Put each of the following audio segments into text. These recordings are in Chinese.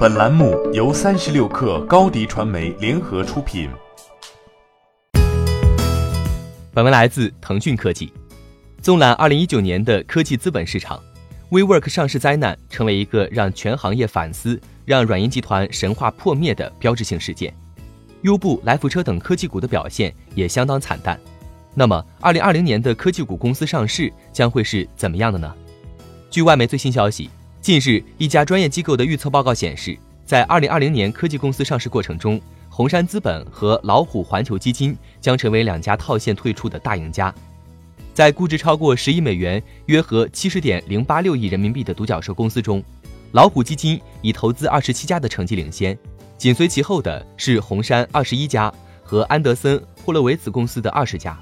本栏目由三十六氪高低传媒联合出品。本文来自腾讯科技。纵览二零一九年的科技资本市场，WeWork 上市灾难成为一个让全行业反思、让软银集团神话破灭的标志性事件。优步、来福车等科技股的表现也相当惨淡。那么，二零二零年的科技股公司上市将会是怎么样的呢？据外媒最新消息。近日，一家专业机构的预测报告显示，在2020年科技公司上市过程中，红杉资本和老虎环球基金将成为两家套现退出的大赢家。在估值超过十亿美元（约合七十点零八六亿人民币）的独角兽公司中，老虎基金以投资二十七家的成绩领先，紧随其后的是红杉二十一家和安德森·霍洛维茨公司的二十家。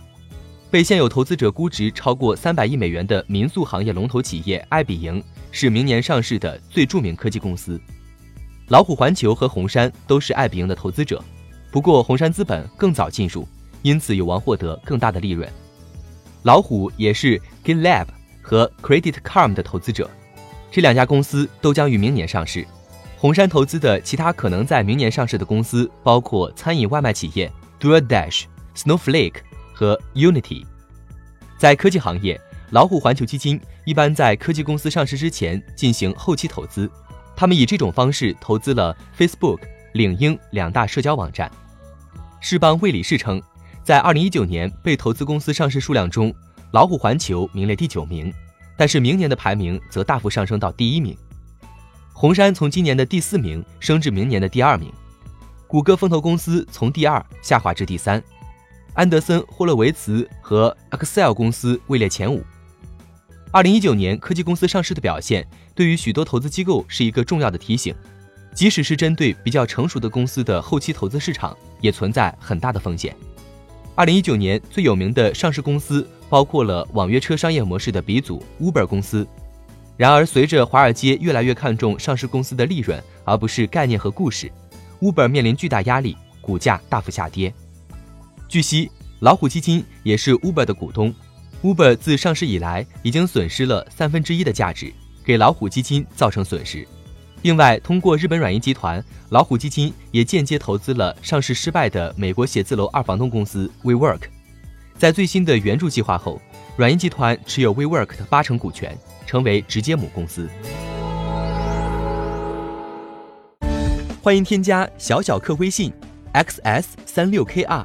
被现有投资者估值超过三百亿美元的民宿行业龙头企业爱彼迎。是明年上市的最著名科技公司，老虎环球和红杉都是爱彼迎的投资者，不过红杉资本更早进入，因此有望获得更大的利润。老虎也是 GitLab 和 Credit Karma 的投资者，这两家公司都将于明年上市。红杉投资的其他可能在明年上市的公司包括餐饮外卖企业 DoorDash、Snowflake 和 Unity。在科技行业。老虎环球基金一般在科技公司上市之前进行后期投资，他们以这种方式投资了 Facebook、领英两大社交网站。世邦魏理仕称，在2019年被投资公司上市数量中，老虎环球名列第九名，但是明年的排名则大幅上升到第一名。红杉从今年的第四名升至明年的第二名，谷歌风投公司从第二下滑至第三，安德森·霍洛维茨和 Excel 公司位列前五。二零一九年科技公司上市的表现，对于许多投资机构是一个重要的提醒。即使是针对比较成熟的公司的后期投资市场，也存在很大的风险。二零一九年最有名的上市公司包括了网约车商业模式的鼻祖 Uber 公司。然而，随着华尔街越来越看重上市公司的利润，而不是概念和故事，Uber 面临巨大压力，股价大幅下跌。据悉，老虎基金也是 Uber 的股东。Uber 自上市以来已经损失了三分之一的价值，给老虎基金造成损失。另外，通过日本软银集团，老虎基金也间接投资了上市失败的美国写字楼二房东公司 WeWork。在最新的援助计划后，软银集团持有 WeWork 的八成股权，成为直接母公司。欢迎添加小小客微信 xs 三六 kr